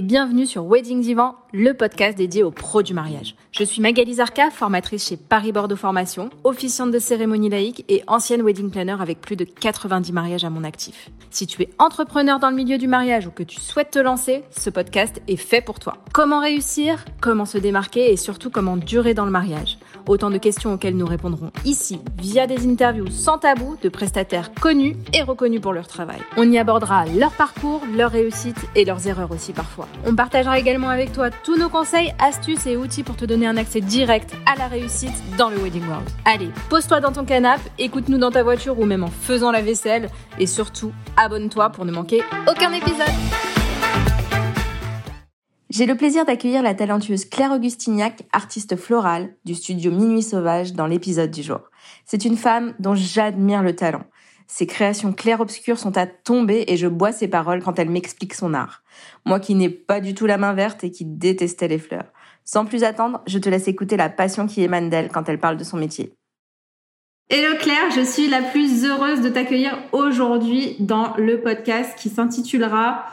et bienvenue sur Wedding Divan, le podcast dédié aux pros du mariage. Je suis Magali Zarka, formatrice chez Paris Bordeaux Formation, officiante de cérémonie laïque et ancienne wedding planner avec plus de 90 mariages à mon actif. Si tu es entrepreneur dans le milieu du mariage ou que tu souhaites te lancer, ce podcast est fait pour toi. Comment réussir, comment se démarquer? Et surtout comment durer dans le mariage? Autant de questions auxquelles nous répondrons ici via des interviews sans tabou de prestataires connus et reconnus pour leur travail. On y abordera leur parcours, leurs réussites et leurs erreurs aussi parfois. On partagera également avec toi tous nos conseils, astuces et outils pour te donner un accès direct à la réussite dans le Wedding World. Allez, pose-toi dans ton canapé, écoute-nous dans ta voiture ou même en faisant la vaisselle et surtout, abonne-toi pour ne manquer aucun épisode. J'ai le plaisir d'accueillir la talentueuse Claire Augustignac, artiste florale du studio Minuit Sauvage dans l'épisode du jour. C'est une femme dont j'admire le talent. Ses créations clair-obscures sont à tomber et je bois ses paroles quand elle m'explique son art. Moi qui n'ai pas du tout la main verte et qui détestais les fleurs. Sans plus attendre, je te laisse écouter la passion qui émane d'elle quand elle parle de son métier. Hello Claire, je suis la plus heureuse de t'accueillir aujourd'hui dans le podcast qui s'intitulera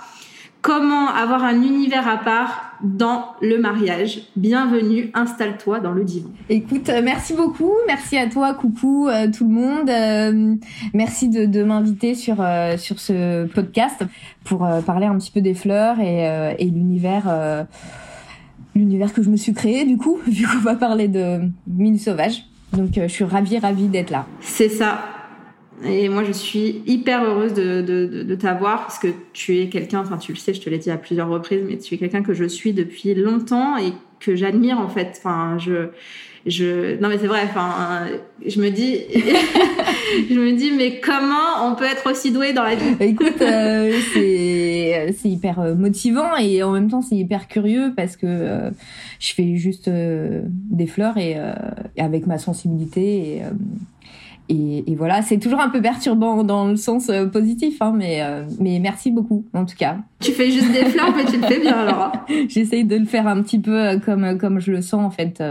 Comment avoir un univers à part dans le mariage Bienvenue, installe-toi dans le divan. Écoute, euh, merci beaucoup, merci à toi, coucou euh, tout le monde. Euh, merci de, m'inviter sur sur ce podcast pour parler un petit peu des fleurs et, et l'univers l'univers que je me suis créé du coup, vu qu'on va parler de mine sauvage. Donc je suis ravie ravie d'être là. C'est ça. Et moi, je suis hyper heureuse de, de, de, t'avoir parce que tu es quelqu'un, enfin, tu le sais, je te l'ai dit à plusieurs reprises, mais tu es quelqu'un que je suis depuis longtemps et que j'admire en fait. Enfin, je, je, non mais c'est vrai. Enfin, je me dis, je me dis, mais comment on peut être aussi doué dans la vie? Écoute, euh, c'est hyper euh, motivant et en même temps c'est hyper curieux parce que euh, je fais juste des fleurs et, avec ma sensibilité et et, et, voilà, c'est toujours un peu perturbant dans le sens euh, positif, hein, mais, euh, mais merci beaucoup en tout cas. Tu fais juste des fleurs, mais tu le fais bien alors. Hein. J'essaye de le faire un petit peu euh, comme, comme je le sens en fait,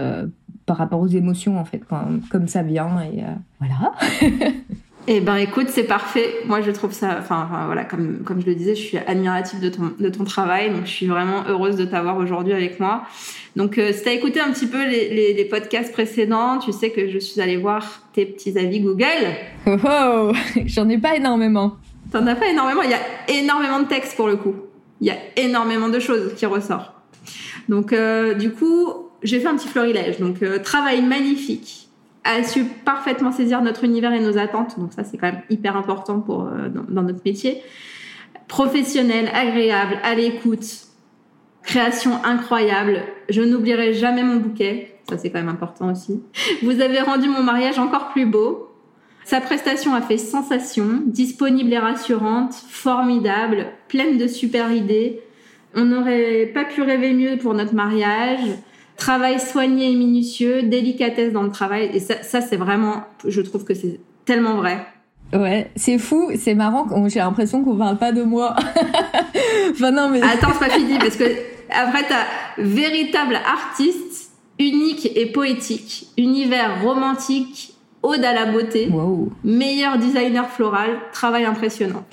par rapport aux émotions en fait, comme ça vient et voilà. Eh ben écoute, c'est parfait. Moi je trouve ça, enfin, voilà, comme, comme je le disais, je suis admirative de ton, de ton travail, donc je suis vraiment heureuse de t'avoir aujourd'hui avec moi. Donc euh, si tu as écouté un petit peu les, les, les, podcasts précédents, tu sais que je suis allée voir tes petits avis Google. Oh, oh j'en ai pas énormément. T'en as pas énormément, il y a énormément de textes pour le coup. Il y a énormément de choses qui ressortent. Donc euh, du coup, j'ai fait un petit florilège. Donc euh, travail magnifique a su parfaitement saisir notre univers et nos attentes. Donc ça, c'est quand même hyper important pour euh, dans, notre métier. Professionnel, agréable, à l'écoute, création incroyable. Je n'oublierai jamais mon bouquet. Ça, c'est quand même important aussi. Vous avez rendu mon mariage encore plus beau. Sa prestation a fait sensation, disponible et rassurante, formidable, pleine de super idées. On n'aurait pas pu rêver mieux pour notre mariage. Travail soigné et minutieux, délicatesse dans le travail. Et ça, ça c'est vraiment, je trouve que c'est tellement vrai. Ouais, c'est fou, c'est marrant. J'ai l'impression qu'on parle pas de moi. enfin non mais. Attends, c'est pas fini parce que après t'as véritable artiste, unique et poétique, univers romantique, ode à la beauté, meilleur designer floral, travail impressionnant.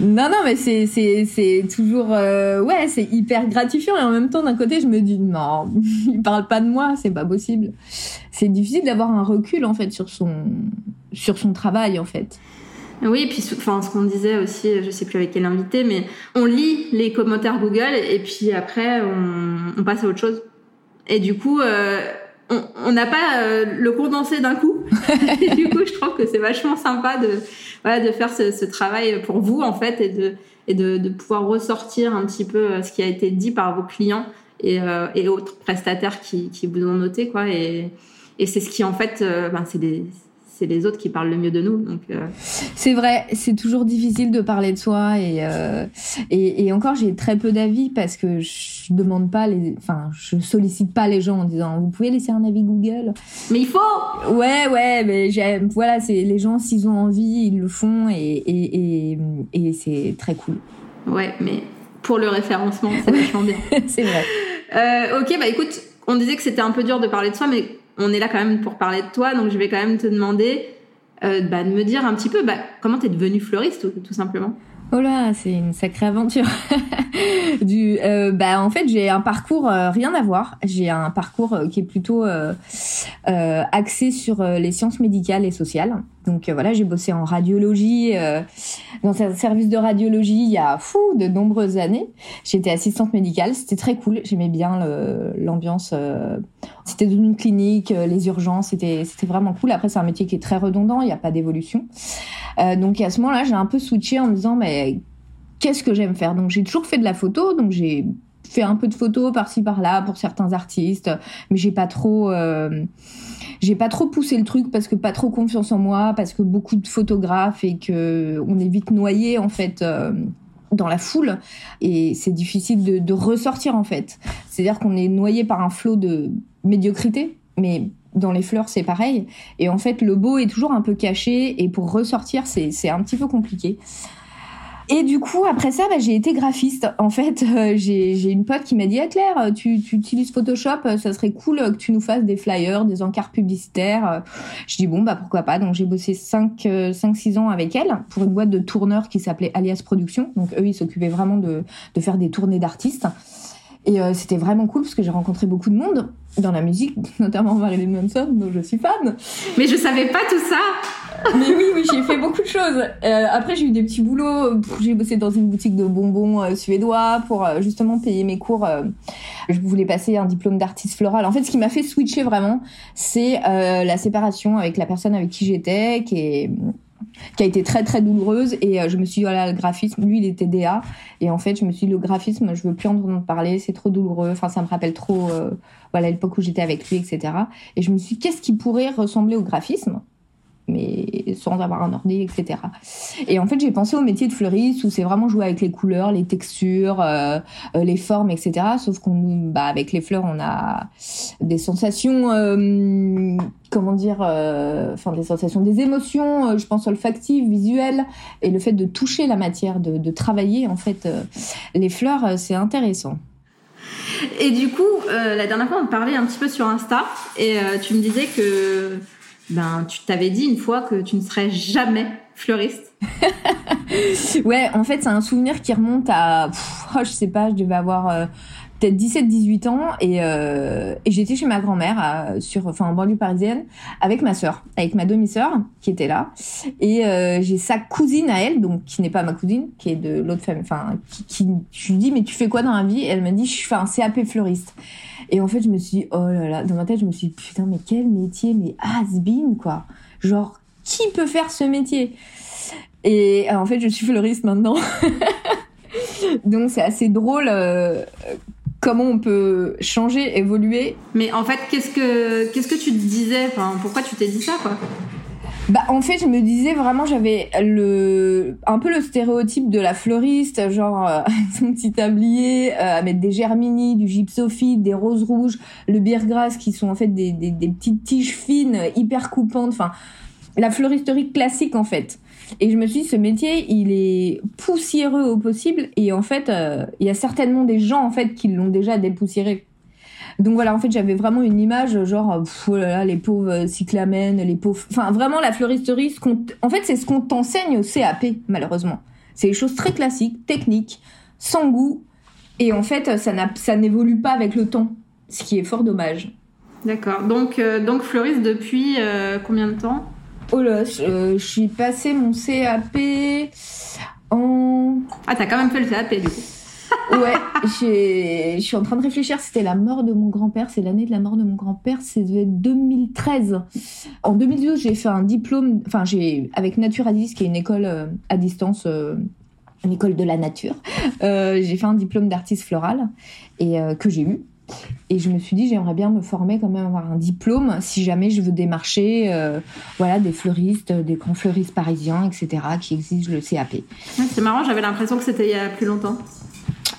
Non, non, mais c'est, c'est, c'est toujours, euh, ouais, c'est hyper gratifiant et en même temps, d'un côté, je me dis, non, il parle pas de moi, c'est pas possible. C'est difficile d'avoir un recul, en fait, sur son, sur son travail, en fait. Oui, puis enfin, ce qu'on disait aussi, je sais plus avec quel invité, mais on lit les commentaires Google et puis après, on, on passe à autre chose. Et du coup, euh, on n'a pas euh, le condensé d'un coup. et du coup, je trouve que c'est vachement sympa de voilà, de faire ce, ce, travail pour vous en fait et de et de, de, pouvoir ressortir un petit peu euh, ce qui a été dit par vos clients et, euh, et autres prestataires qui, qui vous ont noté quoi et, et c'est ce qui en fait euh, ben, c'est des c'est les autres qui parlent le mieux de nous. Donc euh. c'est vrai, c'est toujours difficile de parler de soi et euh, et, et, encore j'ai très peu d'avis parce que je demande pas les, enfin je sollicite pas les gens en disant vous pouvez laisser un avis Google? Mais il faut. Ouais ouais, mais j'aime voilà c'est les gens s'ils ont envie ils le font et et, et, et c'est très cool. Ouais mais pour le référencement c'est vachement bien. c'est vrai. Euh, ok bah écoute on disait que c'était un peu dur de parler de soi mais on est là quand même pour parler de toi, donc je vais quand même te demander euh, bah, de me dire un petit peu bah, comment tu es devenue fleuriste, tout, simplement. Oh là, c'est une sacrée aventure. euh, bah en fait j'ai un parcours euh, rien à voir. J'ai un parcours qui est plutôt axé sur les sciences médicales et sociales. Donc voilà, j'ai bossé en radiologie dans un service de radiologie il y a fou de nombreuses années. J'étais assistante médicale, c'était très cool. J'aimais bien l'ambiance. c'était dans une clinique, les urgences, c'était vraiment cool. Après c'est un métier qui est très redondant, il n'y a pas d'évolution. donc à ce moment-là, j'ai un peu switché en me disant mais qu'est-ce que j'aime faire? Donc j'ai toujours fait de la photo, donc j'ai fait un peu de photos par-ci par-là pour certains artistes, mais j'ai pas trop euh, j'ai pas trop poussé le truc parce que pas trop confiance en moi, parce que beaucoup de photographes et que on est vite noyé en fait. Euh, dans la foule et c'est difficile de, de, ressortir en fait. C'est-à-dire qu'on est noyé par un flot de médiocrité, mais dans les fleurs c'est pareil. Et en fait le beau est toujours un peu caché et pour ressortir c'est un petit peu compliqué. Et du coup, après ça, bah, j'ai été graphiste. En fait, euh, j'ai une pote qui m'a dit ah, Claire, tu, tu, utilises Photoshop, euh, ça serait cool que tu nous fasses des flyers, des encarts publicitaires. Je dis bon, bah pourquoi pas. Donc j'ai bossé 5-6 ans avec elle pour une boîte de tourneurs qui s'appelait Alias Productions. Donc eux, ils s'occupaient vraiment de, faire des tournées d'artistes. Et euh, c'était vraiment cool parce que j'ai rencontré beaucoup de monde dans la musique, notamment Marilyn Manson, dont je suis fan. Mais je savais pas tout ça. Mais oui, oui, j'ai fait beaucoup de choses. Euh, après, j'ai eu des petits boulots. J'ai bossé dans une boutique de bonbons euh, suédois pour euh, justement payer mes cours. je voulais passer un diplôme d'artiste floral. En fait, ce qui m'a fait switcher vraiment, c'est la séparation avec la personne avec qui j'étais, qui est qui a été très très douloureuse. Et euh, je me suis dit voilà le graphisme lui il était DA et en fait je me suis dit le graphisme je veux plus entendre parler. C'est trop douloureux. Enfin ça me rappelle trop euh, voilà l'époque où j'étais avec lui etc et je me suis dit qu'est-ce qui pourrait ressembler au graphisme? Mais sans avoir un ordi, etc. Et en fait, j'ai pensé au métier de fleuriste où c'est vraiment jouer avec les couleurs, les textures, euh, euh, les formes, etc. Sauf qu'on, bah, avec les fleurs, on a des sensations, euh, comment dire, des sensations, des émotions. je pense olfactives, visuelles, et le fait de toucher la matière, de, de travailler en fait les fleurs, c'est intéressant. Et du coup, la dernière fois, on parlait un petit peu sur Insta, et tu me disais que ben tu t'avais dit une fois que tu ne serais jamais fleuriste. ouais, en fait, c'est un souvenir qui remonte à, oh, je sais pas, je devais avoir euh, peut-être 17-18 ans et, euh, et j'étais chez ma grand-mère sur, enfin en banlieue parisienne avec ma sœur, avec ma demi-sœur qui était là et euh, j'ai sa cousine à elle, donc qui n'est pas ma cousine, qui est de l'autre famille, enfin qui, qui, je lui dis mais tu fais quoi dans la vie? Et Elle m'a dit je fais un CAP fleuriste. Et en fait, je me suis dit, oh là là, dans ma tête, je me suis dit, putain, mais quel métier, mais has-been, quoi. Genre, qui peut faire ce métier? Et en fait, je suis fleuriste maintenant. Donc, c'est assez drôle euh, comment on peut changer, évoluer. Mais en fait, qu'est-ce que, qu'est-ce que tu te disais? Enfin, Pourquoi tu t'es dit ça, quoi? Bah en fait je me disais vraiment j'avais le un peu le stéréotype de la fleuriste genre euh, son petit tablier euh, à mettre des germinis, du gypsophyte, des roses rouges, le birgrasse qui sont en fait des, des, des petites tiges fines hyper coupantes enfin la fleuristerie classique en fait. Et je me suis dit, ce métier, il est poussiéreux au possible. Et en fait, euh, il y a certainement des gens en fait qui l'ont déjà dépoussiéré. Donc voilà, en fait, j'avais vraiment une image genre, oh les pauvres cyclamènes, les pauvres... Enfin, vraiment, la fleuristerie, ce en fait, c'est ce qu'on t'enseigne au CAP, malheureusement. C'est des choses très classiques, techniques, sans goût. Et en fait, ça, n'évolue pas avec le temps, ce qui est fort dommage. D'accord. Donc, euh, donc fleuriste depuis euh, combien de temps? Oh là, je, euh, je suis passé mon CAP en... Ah, t'as quand même fait le CAP, du coup ouais, je suis en train de réfléchir. C'était la mort de mon grand-père. C'est l'année de la mort de mon grand-père. C'est 2013. En 2012, j'ai fait un diplôme. Enfin, j'ai avec Naturalis, qui est une école euh, à distance. Euh, une école de la nature. Euh, j'ai fait un diplôme d'artiste floral et que j'ai eu. Et je me suis dit, j'aimerais bien me former quand même, avoir un diplôme, si jamais je veux démarcher voilà, des fleuristes, des grands fleuristes parisiens, etc., qui exigent le CAP. c'est marrant, j'avais l'impression que c'était il y a plus longtemps.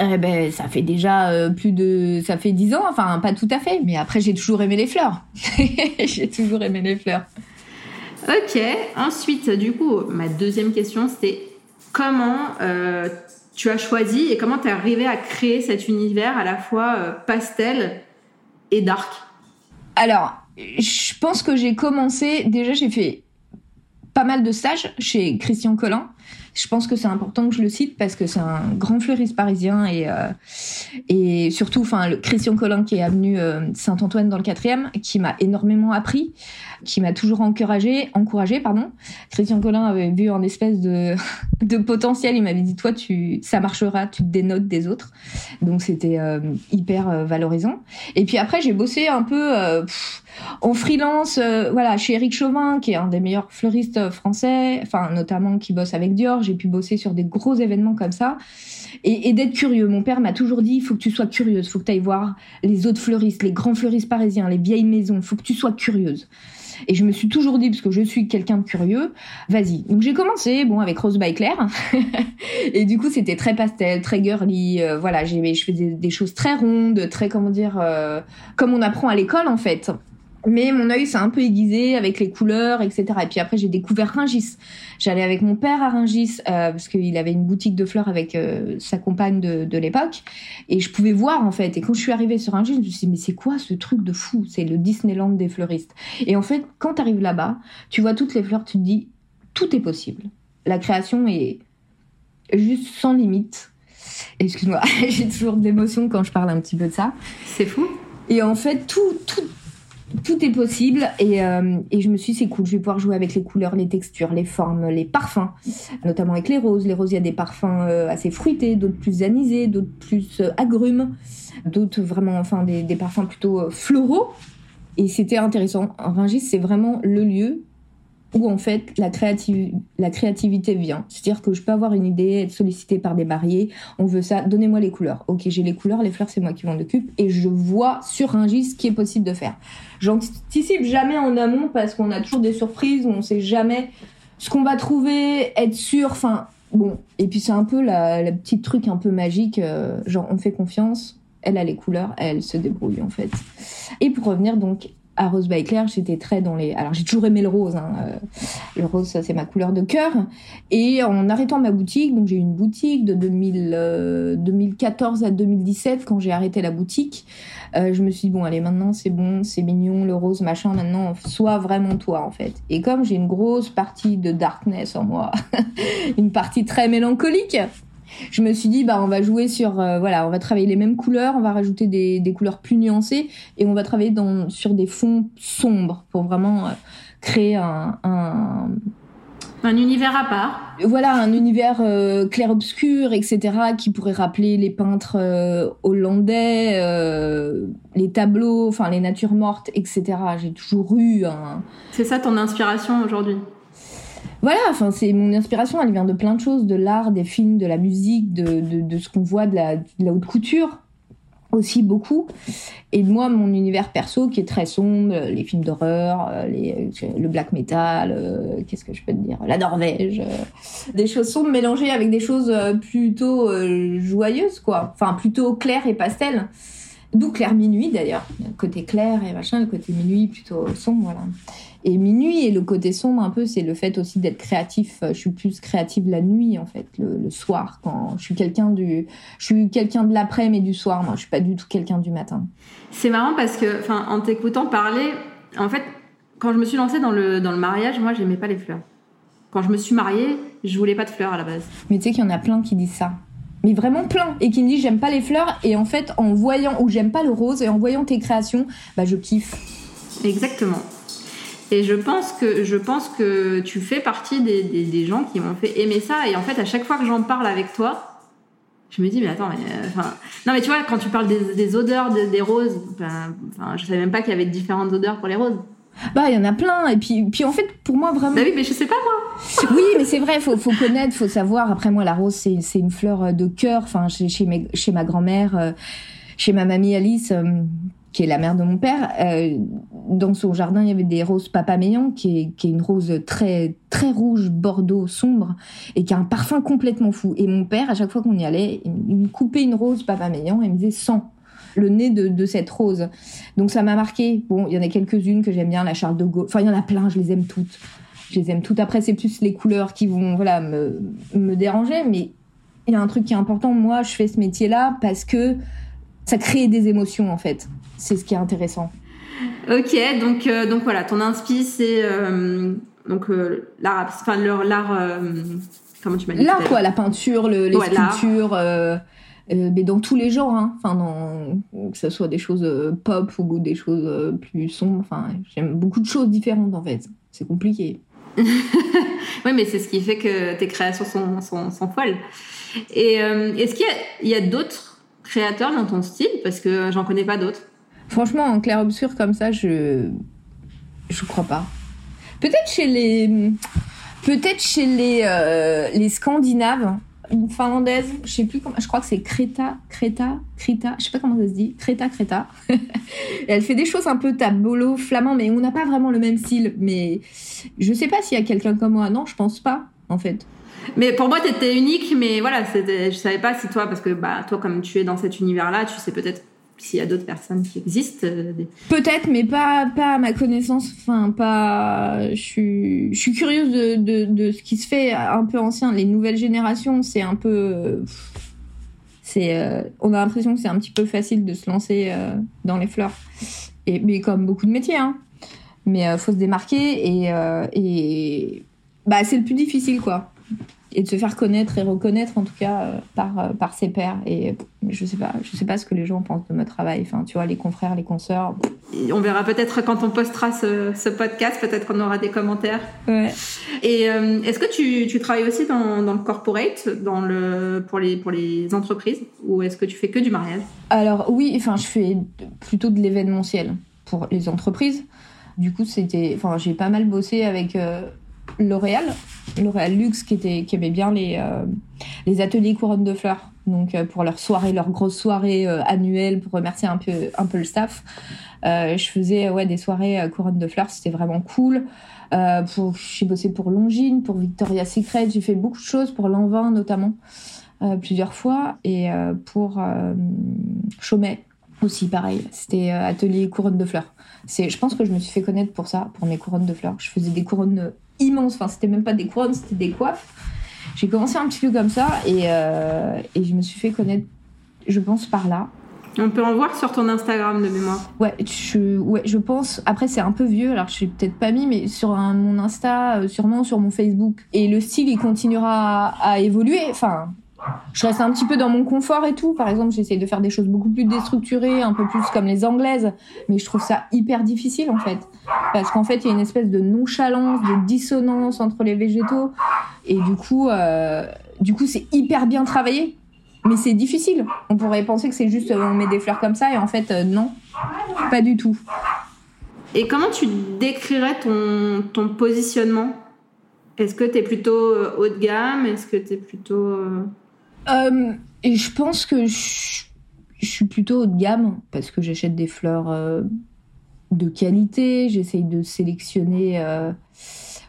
Eh ben, ça fait déjà euh, plus de, ça fait dix ans, enfin pas tout à fait, mais après j'ai toujours aimé les fleurs. j'ai toujours aimé les fleurs. Ok. Ensuite, du coup, ma deuxième question, c'était comment euh, tu as choisi et comment tu es arrivé à créer cet univers à la fois euh, pastel et dark? Alors, je pense que j'ai commencé. Déjà, j'ai fait pas mal de stages chez Christian Collin Je pense que c'est important que je le cite parce que c'est un grand fleuriste parisien et euh, et surtout, enfin, le Christian Collin qui est venu euh, Saint-Antoine dans le quatrième, qui m'a énormément appris, qui m'a toujours encouragé, encouragé, pardon. Christian Collin avait vu en espèce de de potentiel, il m'avait dit toi tu ça marchera, tu te dénotes des autres. Donc c'était euh, hyper valorisant. Et puis après j'ai bossé un peu en freelance, voilà, chez Eric Chauvin, qui est un des meilleurs fleuristes français, enfin notamment qui bosse avec Dior. J'ai pu bosser sur des gros événements comme ça et, d'être curieux. Mon père m'a toujours dit il faut que tu sois curieuse, faut que tu ailles voir les autres fleuristes, les grands fleuristes parisiens, les vieilles maisons, faut que tu sois curieuse. Et je me suis toujours dit, parce que je suis quelqu'un de curieux, vas-y. Donc j'ai commencé, bon, avec Rose by Claire. et du coup, c'était très pastel, très girly. Euh, voilà, je faisais des choses très rondes, très, comment dire, euh, comme on apprend à l'école, en fait. Mais mon œil s'est un peu aiguisé avec les couleurs, etc. Et puis après, j'ai découvert Ringis. J'allais avec mon père à Ringis euh, parce qu'il avait une boutique de fleurs avec euh, sa compagne de, de l'époque. Et je pouvais voir, en fait. Et quand je suis arrivée sur Ringis, je me suis dit, mais c'est quoi ce truc de fou? C'est le Disneyland des fleuristes. Et en fait, quand tu arrives là-bas, tu vois toutes les fleurs, tu te dis, tout est possible. La création est juste sans limite. Excuse-moi, j'ai toujours de l'émotion quand je parle un petit peu de ça. C'est fou. Et en fait, tout, tout, tout est possible et, euh, et je me suis dit c'est cool, je vais pouvoir jouer avec les couleurs, les textures, les formes, les parfums, notamment avec les roses. Les roses, il y a des parfums euh, assez fruités, d'autres plus anisés, d'autres plus euh, agrumes, d'autres vraiment, enfin des, des parfums plutôt floraux. Et c'était intéressant. Rungis, c'est vraiment le lieu où en fait la, créativité vient. C'est-à-dire que je peux avoir une idée, être sollicitée par des mariés, on veut ça, donnez-moi les couleurs. Ok, j'ai les couleurs, les fleurs, c'est moi qui m'en occupe, et je vois sur un gis ce qui est possible de faire. J'anticipe jamais en amont parce qu'on a toujours des surprises, on sait jamais ce qu'on va trouver, être sûr, enfin bon. Et puis c'est un peu la, la petite truc un peu magique, euh, genre on fait confiance, elle a les couleurs, elle se débrouille en fait. Et pour revenir donc à Rose by Claire, j'étais très dans les. Alors j'ai toujours aimé le rose. Hein. Euh, le rose, c'est ma couleur de cœur. Et en arrêtant ma boutique, donc j'ai eu une boutique de 2000, 2014 euh, à 2017 quand j'ai arrêté la boutique. Euh, je me suis dit bon allez maintenant c'est bon, c'est mignon le rose machin. Maintenant sois vraiment toi en fait. Et comme j'ai une grosse partie de darkness en moi, une partie très mélancolique je me suis dit bah on va jouer sur euh, voilà on va travailler les mêmes couleurs on va rajouter des, des couleurs plus nuancées et on va travailler dans sur des fonds sombres pour vraiment euh, créer un, un un univers à part. Voilà, un univers euh, clair-obscur, etc., qui pourrait rappeler les peintres hollandais, les tableaux, enfin les natures mortes, etc. J'ai toujours eu un... C'est ça ton inspiration aujourd'hui? Voilà, enfin c'est mon inspiration, elle vient de plein de choses, de l'art, des films, de la musique, de, de, ce qu'on voit de la, haute couture aussi beaucoup. Et moi mon univers perso qui est très sombre les films d'horreur euh, les le black metal euh, qu'est-ce que je peux te dire la Norvège euh, des choses sombres mélangées avec des choses plutôt joyeuses quoi. Enfin plutôt claires et pastel d'où clair minuit d'ailleurs. Côté clair et machin le côté minuit plutôt sombre voilà et minuit et le côté sombre un peu, c'est le fait aussi d'être créatif. Je suis plus créative la nuit en fait, le, soir quand je suis quelqu'un du, je suis quelqu'un de l'après mais du soir. Moi, je suis pas du tout quelqu'un du matin. C'est marrant parce que, enfin, en t'écoutant parler, en fait, quand je me suis lancée dans le dans le mariage, moi, j'aimais pas les fleurs. Quand je me suis mariée, je voulais pas de fleurs à la base. Mais tu sais qu'il y en a plein qui disent ça mais vraiment plein et qui me disent j'aime pas les fleurs et en fait en voyant ou j'aime pas le rose et en voyant tes créations bah je kiffe exactement et je pense que, je pense que tu fais partie des, des, des gens qui m'ont fait aimer ça. Et en fait, à chaque fois que j'en parle avec toi, je me dis, mais attends, mais, euh, non, mais tu vois, quand tu parles des, des odeurs des roses, ben, enfin, je savais même pas qu'il y avait différentes odeurs pour les roses. Bah, il y en a plein. Et puis, puis en fait, pour moi, vraiment. Bah oui, mais je sais pas, moi. oui, mais c'est vrai, faut, faut connaître, faut savoir. Après, moi, la rose, c'est, c'est une fleur de cœur. Enfin, chez, chez, mes, chez ma grand-mère, euh, chez ma mamie Alice, euh, qui est la mère de mon père, euh, dans son jardin, il y avait des roses papaméant, qui est, qui est une rose très très rouge, bordeaux, sombre, et qui a un parfum complètement fou. Et mon père, à chaque fois qu'on y allait, il me coupait une rose papaméant et il me disait sens le nez de, de cette rose. Donc ça m'a marqué. Bon, il y en a quelques-unes que j'aime bien, la Charles de Gaulle. Enfin, il y en a plein, je les aime toutes. Je les aime toutes. Après, c'est plus les couleurs qui vont voilà me, me déranger, mais il y a un truc qui est important. Moi, je fais ce métier-là parce que ça crée des émotions en fait c'est ce qui est intéressant. Ok, donc, euh, donc voilà, ton inspi, c'est euh, donc euh, l'art, enfin l'art Comment tu m'as dit L'art, quoi, la peinture, le, les sculptures, euh, euh, mais dans tous les genres, hein. enfin, dans, que ce soit des choses euh, pop ou des choses plus sombres. Enfin, j'aime beaucoup de choses différentes en fait. C'est compliqué. oui, mais c'est ce qui fait que tes créations sont, sont, folles. Et est-ce qu'il y a, a d'autres créateurs dans ton style? Parce que j'en connais pas d'autres. Franchement, en clair-obscur comme ça, je. Je crois pas. Peut-être chez les. Peut-être chez les, euh, les Scandinaves, une finlandaise, je sais plus comment, je crois que c'est Creta, Creta, Creta, je sais pas comment ça se dit, Creta, Creta. elle fait des choses un peu tabolo, flamand, mais on n'a pas vraiment le même style. Mais je sais pas s'il y a quelqu'un comme moi. Non, je pense pas, en fait. Mais pour moi, tu étais unique, mais voilà, je savais pas si toi, parce que bah, toi, comme tu es dans cet univers-là, tu sais peut-être s'il y a d'autres personnes qui existent. Euh, Peut-être, mais pas, pas à ma connaissance. Enfin, pas. Je suis, curieuse de, de, de, ce qui se fait un peu ancien. Les nouvelles générations, c'est un peu. Euh, on a l'impression que c'est un petit peu facile de se lancer euh, dans les fleurs. Et, mais comme beaucoup de métiers, hein. Mais il faut se démarquer et, et bah, c'est le plus difficile, quoi et de se faire connaître et reconnaître en tout cas euh, par euh, par ses pairs. Et je sais pas je sais pas ce que les gens pensent de mon travail. Enfin tu vois les confrères les consoeurs. On verra peut-être quand on postera ce, ce podcast peut-être qu'on aura des commentaires. Ouais. et euh, est-ce que tu, tu travailles aussi dans, dans, le corporate dans le pour les pour les entreprises ou est-ce que tu fais que du mariage? Alors oui enfin je fais plutôt de l'événementiel pour les entreprises. Du coup c'était enfin j'ai pas mal bossé avec L'Oréal, L'Oréal Luxe qui, était, qui aimait bien les, euh, les ateliers couronnes de fleurs. Donc euh, pour leur soirée, leur grosse soirée euh, annuelle pour remercier un peu, un peu le staff. je faisais ouais, des soirées couronnes de fleurs, c'était vraiment cool. pour, j'ai bossé pour Longines, pour Victoria's Secret, j'ai fait beaucoup de choses pour Lanvin notamment, plusieurs fois. Et pour Chaumet aussi, pareil, c'était atelier couronne de fleurs. C'est, je pense que je me suis fait connaître pour ça, pour mes couronnes de fleurs. Je faisais des couronnes immense. Enfin, c'était même pas des couronnes, c'était des coiffes. J'ai commencé un petit peu comme ça et, euh, et je me suis fait connaître, je pense, par là. On peut en voir sur ton Instagram de mémoire. Ouais, je, ouais, je pense. Après, c'est un peu vieux, alors je suis peut-être pas mis, mais sur mon Insta, euh, sûrement sur mon Facebook. Et le style, il continuera à, à évoluer. Enfin, je reste un petit peu dans mon confort et tout. Par exemple, j'essaie de faire des choses beaucoup plus déstructurées, un peu plus comme les anglaises, mais je trouve ça hyper difficile en fait, parce qu'en fait, il y a une espèce de nonchalance, de dissonance entre les végétaux, et du coup, euh, du coup, c'est hyper bien travaillé, mais c'est difficile. On pourrait penser que c'est juste on met des fleurs comme ça, et en fait, euh, non, pas du tout. Et comment tu décrirais ton, positionnement? Est-ce que tu es plutôt euh, haut de gamme? Est-ce que tu es plutôt euh, et je pense que je, suis plutôt haut de gamme parce que j'achète des fleurs euh, de qualité, j'essaye de sélectionner euh,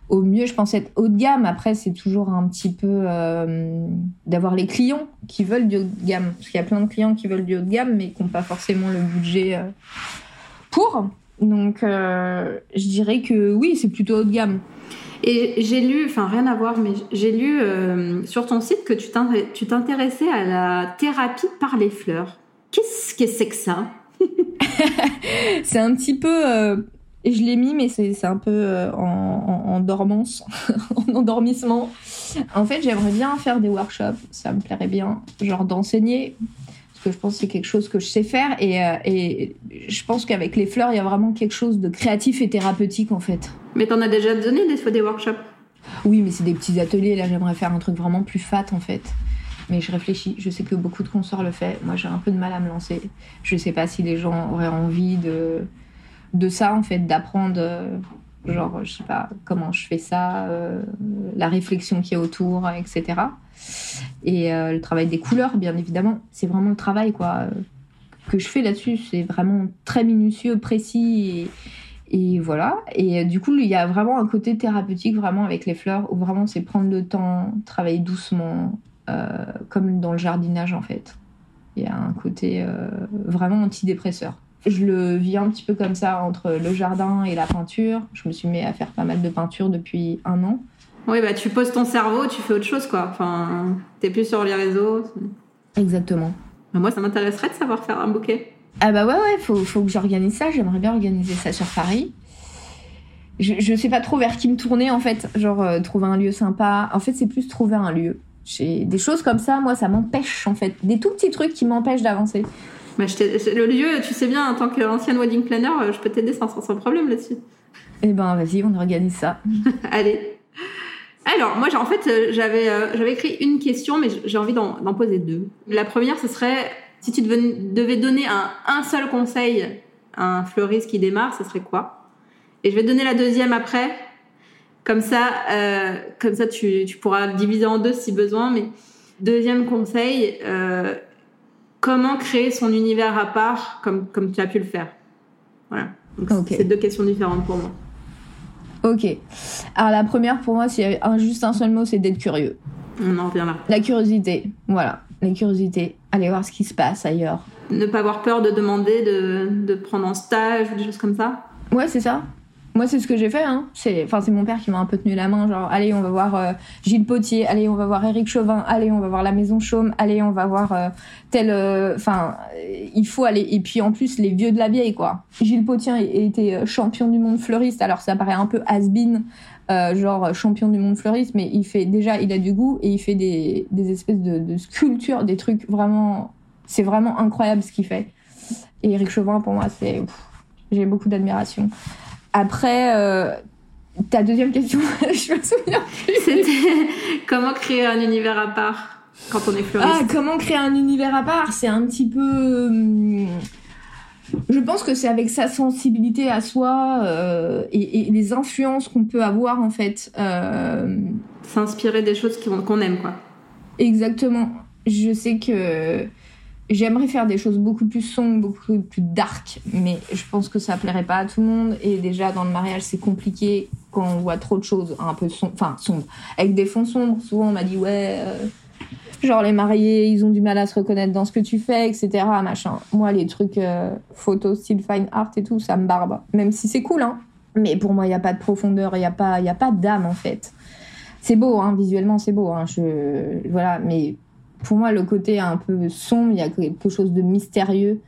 au mieux. Je pense être haut de gamme. Après, c'est toujours un petit peu d'avoir les clients qui veulent du haut de gamme. Parce qu'il y a plein de clients qui veulent du haut de gamme, mais qui n'ont pas forcément le budget pour. Donc, je dirais que oui, c'est plutôt haut de gamme. Et j'ai lu, enfin rien à voir, mais j'ai lu euh, sur ton site que tu t'intéressais à la thérapie par les fleurs. Qu'est-ce que c'est que ça? C'est un petit peu... Euh, je l'ai mis, mais c'est un peu euh, en, en, dormance, en endormissement. En fait, j'aimerais bien faire des workshops, ça me plairait bien, genre d'enseigner, que je pense que c'est quelque chose que je sais faire, et, et je pense qu'avec les fleurs, il y a vraiment quelque chose de créatif et thérapeutique, en fait. Mais t'en as déjà donné des fois des workshops? Oui, mais c'est des petits ateliers. Là, j'aimerais faire un truc vraiment plus fat en fait. Mais je réfléchis. Je sais que beaucoup de consorts le font. Moi, j'ai un peu de mal à me lancer. Je sais pas si les gens auraient envie de, de ça en fait, d'apprendre. Euh, genre, je sais pas comment je fais ça, euh, la réflexion qui est autour, etc. Et euh, le travail des couleurs, bien évidemment, c'est vraiment le travail quoi que je fais là-dessus. C'est vraiment très minutieux, précis et voilà. Et euh, du coup, il y a vraiment un côté thérapeutique, vraiment avec les fleurs, où vraiment c'est prendre le temps, travailler doucement, euh, comme dans le jardinage en fait. Il y a un côté euh, vraiment antidépresseur. Je le vis un petit peu comme ça entre le jardin et la peinture. Je me suis mis à faire pas mal de peinture depuis un an. Oui, bah tu poses ton cerveau, tu fais autre chose quoi. Enfin, t'es plus sur les réseaux. Exactement. moi, ça m'intéresserait de savoir faire un bouquet. Ah bah ouais, ouais, faut, faut que j'organise ça. J'aimerais bien organiser ça sur Paris. je, je sais pas trop vers qui me tourner en fait. Genre euh, trouver un lieu sympa. En fait, c'est plus trouver un lieu. J'ai des choses comme ça, moi, ça m'empêche en fait. Des tout petits trucs qui m'empêchent d'avancer. Bah, le lieu, tu sais bien, en tant qu'ancienne wedding planner, euh, je peux t'aider sans, sans problème là-dessus. Eh ben, vas-y, on organise ça. Allez. Alors, moi, en fait, euh, j'avais euh, j'avais écrit une question, mais j'ai envie d'en poser deux. La première, ce serait si tu devais, devais donner un, un seul conseil à un fleuriste qui démarre, ce serait quoi? Et je vais te donner la deuxième après. Comme ça, euh, comme ça tu, tu pourras le diviser en deux si besoin. Mais deuxième conseil, euh, comment créer son univers à part comme, comme tu as pu le faire? Voilà. Donc, c'est deux questions différentes pour moi. Ok. Alors la première pour moi, c'est un, juste un seul mot, c'est d'être curieux. On en revient là. La curiosité, voilà, la curiosité. Aller voir ce qui se passe ailleurs. Ne pas avoir peur de demander de, de prendre en stage ou des choses comme ça. Ouais, c'est ça. Moi, c'est ce que j'ai fait. Hein. C'est, enfin, c'est mon père qui m'a un peu tenu la main. Genre, allez, on va voir euh, Gilles Potier. Allez, on va voir Éric Chauvin. Allez, on va voir la Maison Chaume. Allez, on va voir euh, tel. euh, Enfin, euh, il faut aller. Et puis, en plus, les vieux de la vieille, quoi. Gilles Potier été euh, champion du monde fleuriste. Alors, ça paraît un peu has-been, genre champion du monde fleuriste, mais il fait déjà, il a du goût et il fait des, des espèces de, de sculptures, des trucs vraiment. C'est vraiment incroyable ce qu'il fait. Et Éric Chauvin, pour moi, c'est. J'ai beaucoup d'admiration. Après, euh, ta deuxième question, je me souviens. C'était comment créer un univers à part quand on est Ah, fleuriste. comment créer un univers à part C'est un petit peu. hum, Je pense que c'est avec sa sensibilité à soi euh, et, et les influences qu'on peut avoir en fait. Euh, S'inspirer des choses qu'on aime, quoi. Exactement. Je sais que j'aimerais faire des choses beaucoup plus sombres, beaucoup plus dark, mais je pense que ça plairait pas à tout le monde. Et déjà, dans le mariage, c'est compliqué quand on voit trop de choses un peu sombres, enfin sombres, avec des fonds sombres. Souvent, on m'a dit, ouais, euh, genre les mariés, ils ont du mal à se reconnaître dans ce que tu fais, etc. Moi, les trucs euh, photos, style fine art et tout, ça me barbe. Même si c'est cool, hein. Mais pour moi, il n'y a pas de profondeur, il n'y a pas, pas d'âme, en fait. C'est beau, hein, visuellement, c'est beau. Hein, voilà, mais pour moi, le côté un peu sombre, il y a quelque chose de mystérieux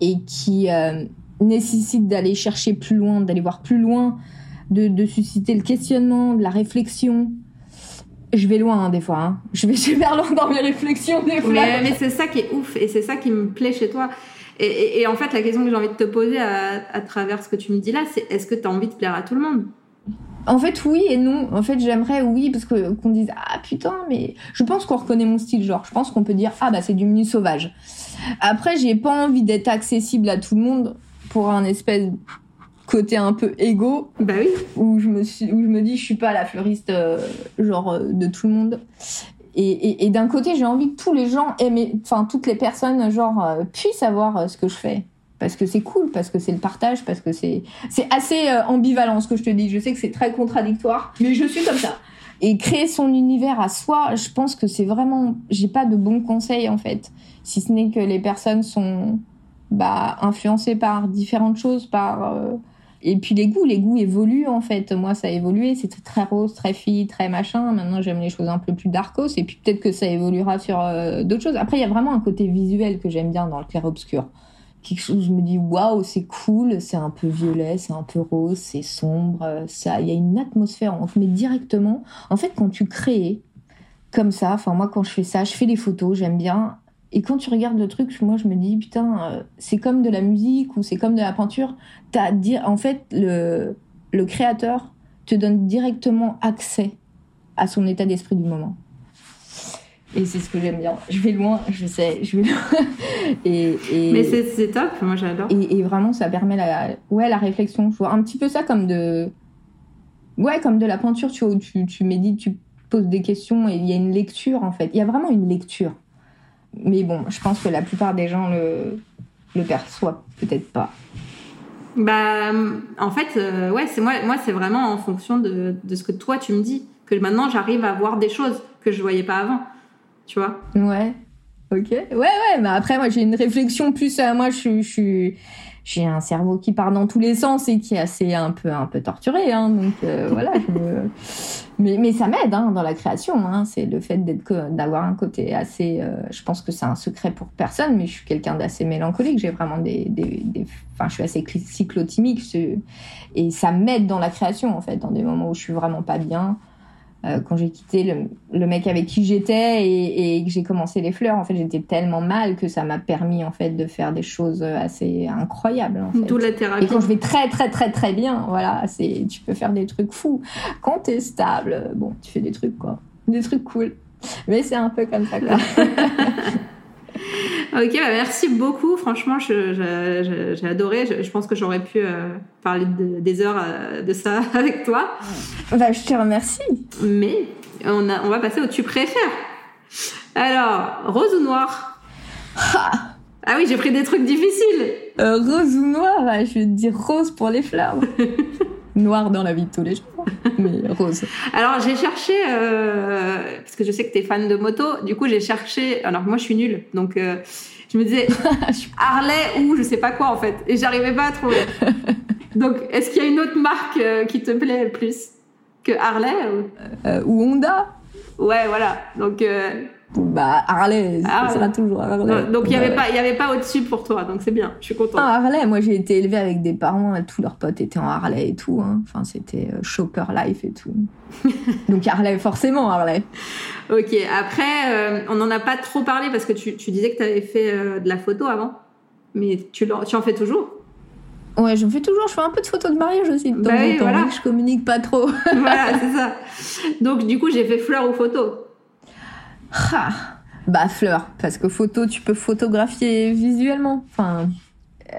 et qui euh, nécessite d'aller chercher plus loin, d'aller voir plus loin, de, susciter le questionnement, de la réflexion. Je vais loin hein, des fois. Hein. Je vais super loin dans mes réflexions des fois. Mais, c'est ça qui est ouf et c'est ça qui me plaît chez toi. Et en fait, la question que j'ai envie de te poser à, à travers ce que tu me dis là, c'est est-ce que tu as envie de plaire à tout le monde? En fait, oui et non. En fait, j'aimerais oui parce que qu'on dise ah putain, mais je pense qu'on reconnaît mon style. Genre, je pense qu'on peut dire ah bah c'est du menu sauvage. Après, j'ai pas envie d'être accessible à tout le monde pour un espèce côté un peu égo Bah oui. où je me suis, où je me dis je suis pas la fleuriste euh, genre euh, de tout le monde. Et, et, et d'un côté, j'ai envie que tous les gens aiment, enfin toutes les personnes genre euh, puissent savoir euh, ce que je fais parce que c'est cool, parce que c'est le partage, parce que c'est c'est assez euh, ambivalent ce que je te dis. Je sais que c'est très contradictoire, mais je suis comme ça. Et créer son univers à soi, je pense que c'est vraiment, j'ai pas de bons conseils en fait, si ce n'est que les personnes sont bah influencées par différentes choses, par euh, et puis les goûts, les goûts évoluent en fait. Moi, ça a évolué. C'était très rose, très fille, très machin. Maintenant, j'aime les choses un peu plus darkos. Et puis peut-être que ça évoluera sur euh, d'autres choses. Après, il y a vraiment un côté visuel que j'aime bien dans le clair-obscur. Quelque chose je me dis waouh, c'est cool. C'est un peu violet, c'est un peu rose, c'est sombre. euh, Ça, il y a une atmosphère. On te met directement. En fait, quand tu crées comme ça, enfin moi, quand je fais ça, je fais les photos. J'aime bien. Et quand tu regardes le truc, moi je me dis putain, euh, c'est comme de la musique ou c'est comme de la peinture t'as en fait le le créateur te donne directement accès à son état d'esprit du moment et c'est ce que j'aime bien. Je vais loin je sais je vais loin. Et, et Mais c'est top, moi j'adore. et, et vraiment ça permet la ouais la réflexion. Je vois un petit peu ça comme de ouais comme de la peinture tu vois où tu, tu médites tu poses des questions et il y a une lecture en fait. Il y a vraiment une lecture. Mais bon je pense que la plupart des gens le le perçoivent peut-être pas. Bah, en fait, euh, ouais, c'est moi, moi c'est vraiment en fonction de, de ce que toi tu me dis. Que maintenant j'arrive à voir des choses que je voyais pas avant. Tu vois? Ouais. Ok. Ouais, ouais. Mais après, moi, j'ai une réflexion plus. euh, moi, je suis, je j'ai un cerveau qui part dans tous les sens et qui est assez un peu un peu torturé hein, donc euh, voilà mais mais ça m'aide hein, dans la création hein. c'est le fait d'être d'avoir un côté assez euh, je pense que c'est un secret pour personne mais je suis quelqu'un d'assez mélancolique j'ai vraiment des, des, des enfin je suis assez cyclotimique et ça m'aide dans la création en fait dans des moments où je suis vraiment pas bien euh, quand j'ai quitté le, le, mec avec qui j'étais et, et, que j'ai commencé les fleurs, en fait, j'étais tellement mal que ça m'a permis en fait de faire des choses assez incroyables. En fait. D'où la thérapie. Et quand je vais très très très très bien, voilà, c'est tu peux faire des trucs fous. Quand t'es stable, bon, tu fais des trucs quoi, des trucs cool. Mais c'est un peu comme ça quoi. ok, bah merci beaucoup. Franchement, j'ai adoré. Je, pense que j'aurais pu euh, parler des heures euh, de ça avec toi. Bah, je te remercie. Mais on, a, on va passer au tu préfères. Alors, rose ou noir? Ah. ah oui, j'ai pris des trucs difficiles. Euh, rose ou noir Je vais te dire rose pour les fleurs. noir dans la vie de tous les jours, mais rose. Alors j'ai cherché, euh, parce que je sais que tu es fan de moto, du coup j'ai cherché, alors moi je suis nulle, donc euh, je me disais Harley ou je sais pas quoi en fait, et j'arrivais pas à trouver. donc est-ce qu'il y a une autre marque euh, qui te plaît plus que Harley ou, ou Honda Ouais, voilà, donc bah, Harley, ça sera toujours Harley. Donc, il n'y avait, pas, y avait pas au-dessus pour toi, donc c'est bien, je suis contente. Ah, Harley, moi j'ai été élevée avec des parents, tous leurs potes étaient en Harley et tout. Hein. Enfin, c'était euh, Shopper Life et tout. donc Harley, forcément Harley. Ok, après, euh, on n'en a pas trop parlé parce que tu, tu disais que tu avais fait euh, de la photo avant, mais tu, tu en fais toujours? Ouais, j'en fais toujours. Je fais un peu de photos de mariage aussi de temps bah temps. Voilà. Je communique pas trop. voilà, c'est ça. Donc, du coup, j'ai fait fleurs ou photos. Ah, bah fleur, parce que photo, tu peux photographier visuellement. Enfin,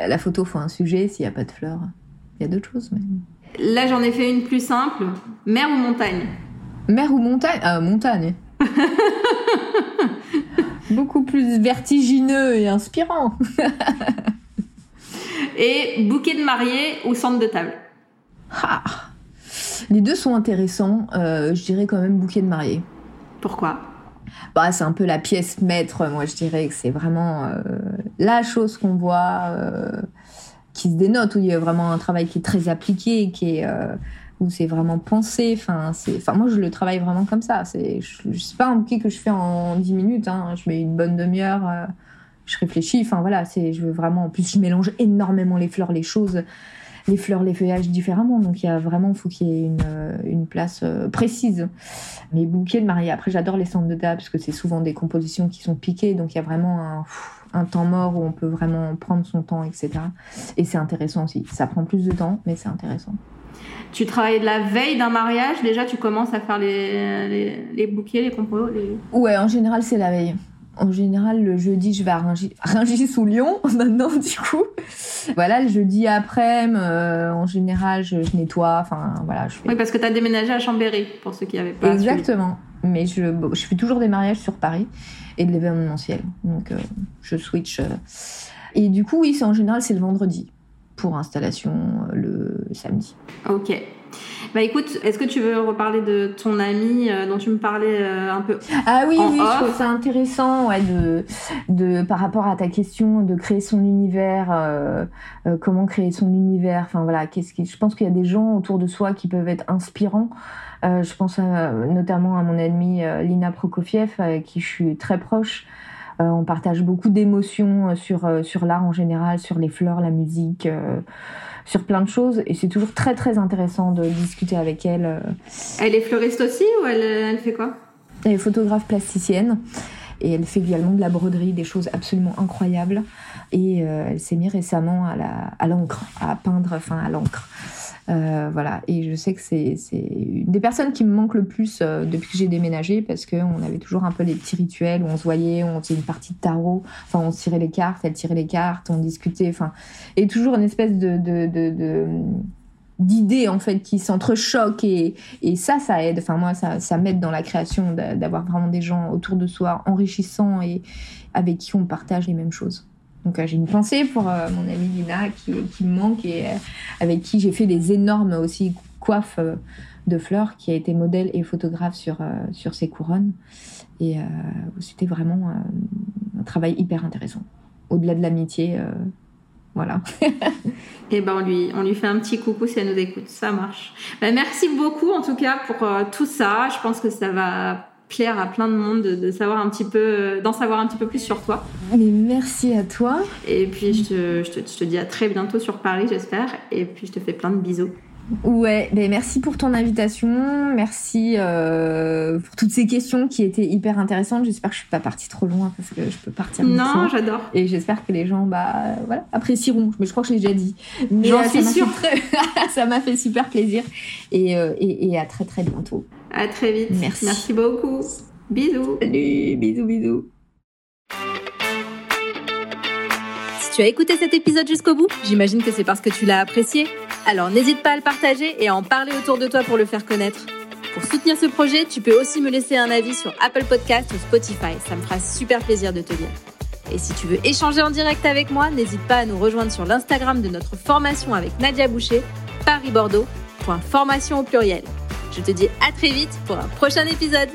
la photo faut un sujet. S'il n'y a pas de fleurs, il y a d'autres choses. Mais... Là, j'en ai fait une plus simple. Mer ou montagne? Mer ou montagne? Ah, montagne. Beaucoup plus vertigineux et inspirant. et bouquet de mariée ou centre de table? Ah. Les deux sont intéressants. Euh, je dirais quand même bouquet de mariée. Pourquoi? Bah, c'est un peu la pièce maître, moi je dirais que c'est vraiment euh, la chose qu'on voit euh, qui se dénote, où il y a vraiment un travail qui est très appliqué, qui est, euh, où c'est vraiment pensé. Enfin, enfin, moi je le travaille vraiment comme ça. C'est, je, pas un bouquet que je fais en 10 minutes, hein. je mets une bonne demi-heure, je réfléchis, voilà, c'est, je veux vraiment, en plus je mélange énormément les fleurs, les choses les fleurs, les feuillages différemment. Donc il y a vraiment, faut qu'il y ait une, euh, une place euh, précise. Mais bouquets de mariée, après j'adore les centres de table parce que c'est souvent des compositions qui sont piquées, donc il y a vraiment un, un temps mort où on peut vraiment prendre son temps, etc. Et c'est intéressant aussi. Ça prend plus de temps, mais c'est intéressant. Tu travailles de la veille d'un mariage, déjà tu commences à faire les, les, les bouquets, les compos les... Ouais, en général c'est la veille. En général, le jeudi, je vais à Ringis, sous Lyon, maintenant, du coup. Voilà, le jeudi après, euh, en général, je, nettoie, enfin, voilà. Je fais... Oui, parce que tu as déménagé à Chambéry, pour ceux qui n'avaient pas Exactement. Mais je, je fais toujours des mariages sur Paris et de l'événementiel. Donc, euh, je switch. Euh. Et du coup, oui, en général, c'est le vendredi pour installation le samedi. Ok. Bah écoute, est-ce que tu veux reparler de ton ami euh, dont tu me parlais euh, un peu Ah oui, oui, je trouve ça intéressant ouais, de, de, par rapport à ta question de créer son univers, euh, comment créer son univers. Enfin voilà, qu'est-ce qui, je pense qu'il y a des gens autour de soi qui peuvent être inspirants. je pense notamment à mon amie Lina Prokofiev, avec qui je suis très proche. On partage beaucoup d'émotions sur, sur l'art en général, sur les fleurs, la musique sur plein de choses et c'est toujours très très intéressant de discuter avec elle. Euh. Elle est fleuriste aussi ou elle, elle fait quoi? Elle est photographe plasticienne et elle fait également de la broderie, des choses absolument incroyables. Et euh, elle s'est mise récemment à l'encre, à, à peindre, enfin à l'encre. Euh, voilà, et je sais que c'est une des personnes qui me manque le plus euh, depuis que j'ai déménagé parce qu'on avait toujours un peu des petits rituels où on se voyait, on faisait une partie de tarot, enfin on tirait les cartes, elle tirait les cartes, on discutait, enfin, et toujours une espèce de, de, de, d'idées en fait qui s'entrechoquent et, et ça ça aide. Enfin moi ça, ça m'aide dans la création d'avoir vraiment des gens autour de soi enrichissants et avec qui on partage les mêmes choses donc euh, j'ai une pensée pour euh, mon amie Lina qui, me manque et euh, avec qui j'ai fait des énormes aussi coiffes de fleurs, qui a été modèle et photographe sur, sur ses couronnes. Et c'était vraiment un travail hyper intéressant. Au-delà de l'amitié, Voilà. Et eh ben on lui, on lui fait un petit coucou si elle nous écoute. Ça marche. Ben, merci beaucoup en tout cas pour tout ça. Je pense que ça va plaire à plein de monde de, savoir un petit peu, d'en savoir un petit peu plus sur toi. merci à toi. Et puis je te, je te, je te dis à très bientôt sur Paris, j'espère. Et puis je te fais plein de bisous. Ouais, ben merci pour ton invitation, merci euh, pour toutes ces questions qui étaient hyper intéressantes. J'espère que je suis pas partie trop loin parce que je peux partir. Non, j'adore. Et j'espère que les gens, bah voilà, apprécieront. Mais je crois que je l'ai déjà dit. J'en euh, suis sûre. ça m'a fait super plaisir et, euh, et, et, à très très bientôt. À très vite. Merci. Merci beaucoup. Bisous. Salut, bisous, bisous. Tu as écouté cet épisode jusqu'au bout, j'imagine que c'est parce que tu l'as apprécié. Alors n'hésite pas à le partager et à en parler autour de toi pour le faire connaître. Pour soutenir ce projet, tu peux aussi me laisser un avis sur Apple Podcast ou Spotify. Ça me fera super plaisir de te lire. Et si tu veux échanger en direct avec moi, n'hésite pas à nous rejoindre sur l'Instagram de notre formation avec Nadia Boucher, Paris-Bordeaux, formation au pluriel. Je te dis à très vite pour un prochain épisode.